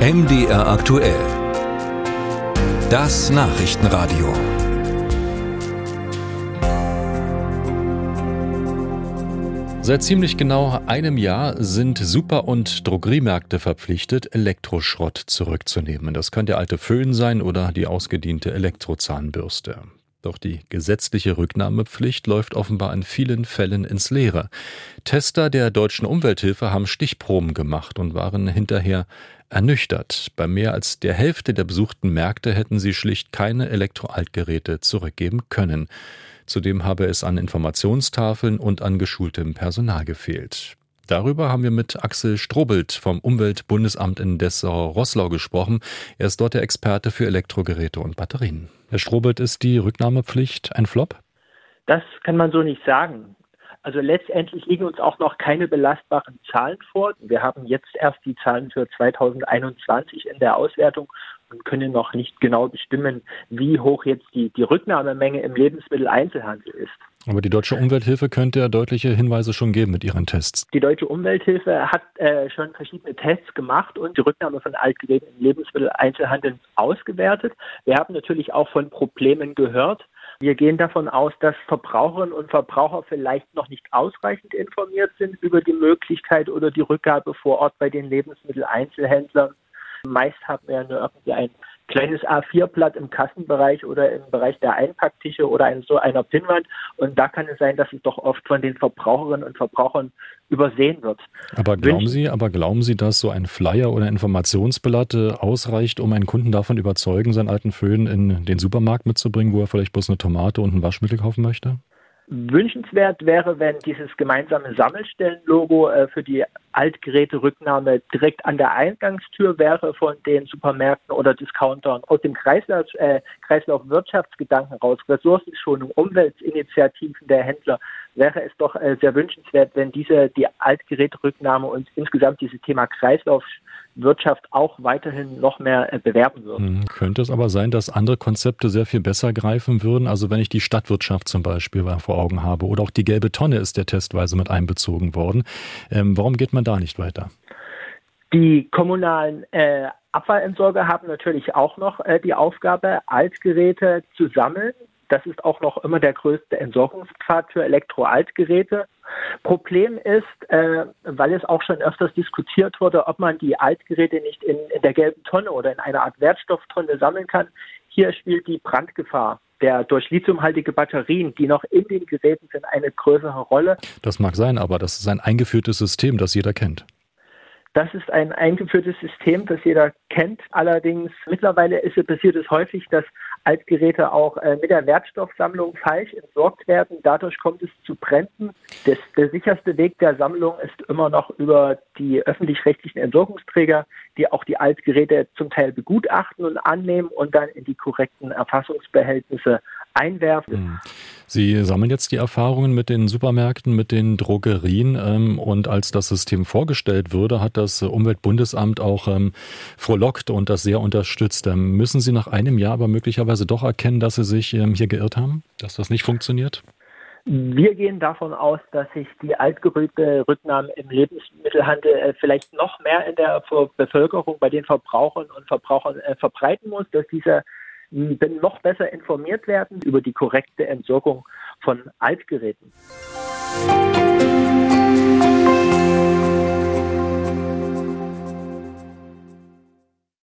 MDR aktuell. Das Nachrichtenradio. Seit ziemlich genau einem Jahr sind Super- und Drogeriemärkte verpflichtet, Elektroschrott zurückzunehmen. Das kann der alte Föhn sein oder die ausgediente Elektrozahnbürste. Doch die gesetzliche Rücknahmepflicht läuft offenbar in vielen Fällen ins Leere. Tester der deutschen Umwelthilfe haben Stichproben gemacht und waren hinterher ernüchtert. Bei mehr als der Hälfte der besuchten Märkte hätten sie schlicht keine Elektroaltgeräte zurückgeben können. Zudem habe es an Informationstafeln und an geschultem Personal gefehlt. Darüber haben wir mit Axel Strobelt vom Umweltbundesamt in Dessau-Rosslau gesprochen. Er ist dort der Experte für Elektrogeräte und Batterien. Herr Strobelt, ist die Rücknahmepflicht ein Flop? Das kann man so nicht sagen. Also letztendlich liegen uns auch noch keine belastbaren Zahlen vor. Wir haben jetzt erst die Zahlen für 2021 in der Auswertung und können noch nicht genau bestimmen, wie hoch jetzt die, die Rücknahmemenge im Lebensmitteleinzelhandel ist. Aber die Deutsche Umwelthilfe könnte ja deutliche Hinweise schon geben mit ihren Tests. Die Deutsche Umwelthilfe hat äh, schon verschiedene Tests gemacht und die Rücknahme von Altgeräten im Lebensmitteleinzelhandel ausgewertet. Wir haben natürlich auch von Problemen gehört. Wir gehen davon aus, dass Verbraucherinnen und Verbraucher vielleicht noch nicht ausreichend informiert sind über die Möglichkeit oder die Rückgabe vor Ort bei den Lebensmitteleinzelhändlern. Meist haben wir ja nur irgendwie ein kleines A4-Blatt im Kassenbereich oder im Bereich der Einpacktische oder in so einer Pinnwand. Und da kann es sein, dass es doch oft von den Verbraucherinnen und Verbrauchern übersehen wird. Aber glauben Sie, aber glauben Sie, dass so ein Flyer oder Informationsblatt äh, ausreicht, um einen Kunden davon überzeugen, seinen alten Föhn in den Supermarkt mitzubringen, wo er vielleicht bloß eine Tomate und ein Waschmittel kaufen möchte? Wünschenswert wäre, wenn dieses gemeinsame Sammelstellenlogo äh, für die Altgeräterücknahme direkt an der Eingangstür wäre von den Supermärkten oder Discountern aus dem Kreislauf, äh, Kreislauf Wirtschaftsgedanken raus, Ressourcenschonung, Umweltinitiativen der Händler, wäre es doch äh, sehr wünschenswert, wenn diese die Altgeräterücknahme und insgesamt dieses Thema Kreislaufwirtschaft auch weiterhin noch mehr äh, bewerben würden. Hm, könnte es aber sein, dass andere Konzepte sehr viel besser greifen würden? Also wenn ich die Stadtwirtschaft zum Beispiel vor Augen habe oder auch die gelbe Tonne ist der testweise mit einbezogen worden. Ähm, warum geht man da nicht weiter? Die kommunalen äh, Abfallentsorger haben natürlich auch noch äh, die Aufgabe, Altgeräte zu sammeln. Das ist auch noch immer der größte Entsorgungspfad für Elektroaltgeräte. Problem ist, äh, weil es auch schon öfters diskutiert wurde, ob man die Altgeräte nicht in, in der gelben Tonne oder in einer Art Wertstofftonne sammeln kann. Hier spielt die Brandgefahr der durch lithiumhaltige Batterien, die noch in den Geräten sind, eine größere Rolle. Das mag sein, aber das ist ein eingeführtes System, das jeder kennt. Das ist ein eingeführtes System, das jeder kennt. Allerdings mittlerweile ist es, passiert es häufig, dass Altgeräte auch äh, mit der Wertstoffsammlung falsch entsorgt werden. Dadurch kommt es zu Bränden. Das, der sicherste Weg der Sammlung ist immer noch über die öffentlich-rechtlichen Entsorgungsträger, die auch die Altgeräte zum Teil begutachten und annehmen und dann in die korrekten Erfassungsbehältnisse einwerfen. Hm. Sie sammeln jetzt die Erfahrungen mit den Supermärkten, mit den Drogerien ähm, und als das System vorgestellt wurde, hat das Umweltbundesamt auch ähm, frohlockt und das sehr unterstützt. Ähm, müssen Sie nach einem Jahr aber möglicherweise doch erkennen, dass Sie sich ähm, hier geirrt haben, dass das nicht funktioniert? Wir gehen davon aus, dass sich die Altgerüte-Rücknahme im Lebensmittelhandel äh, vielleicht noch mehr in der Bevölkerung bei den Verbrauchern und Verbrauchern äh, verbreiten muss, dass diese noch besser informiert werden über die korrekte Entsorgung von Altgeräten. Musik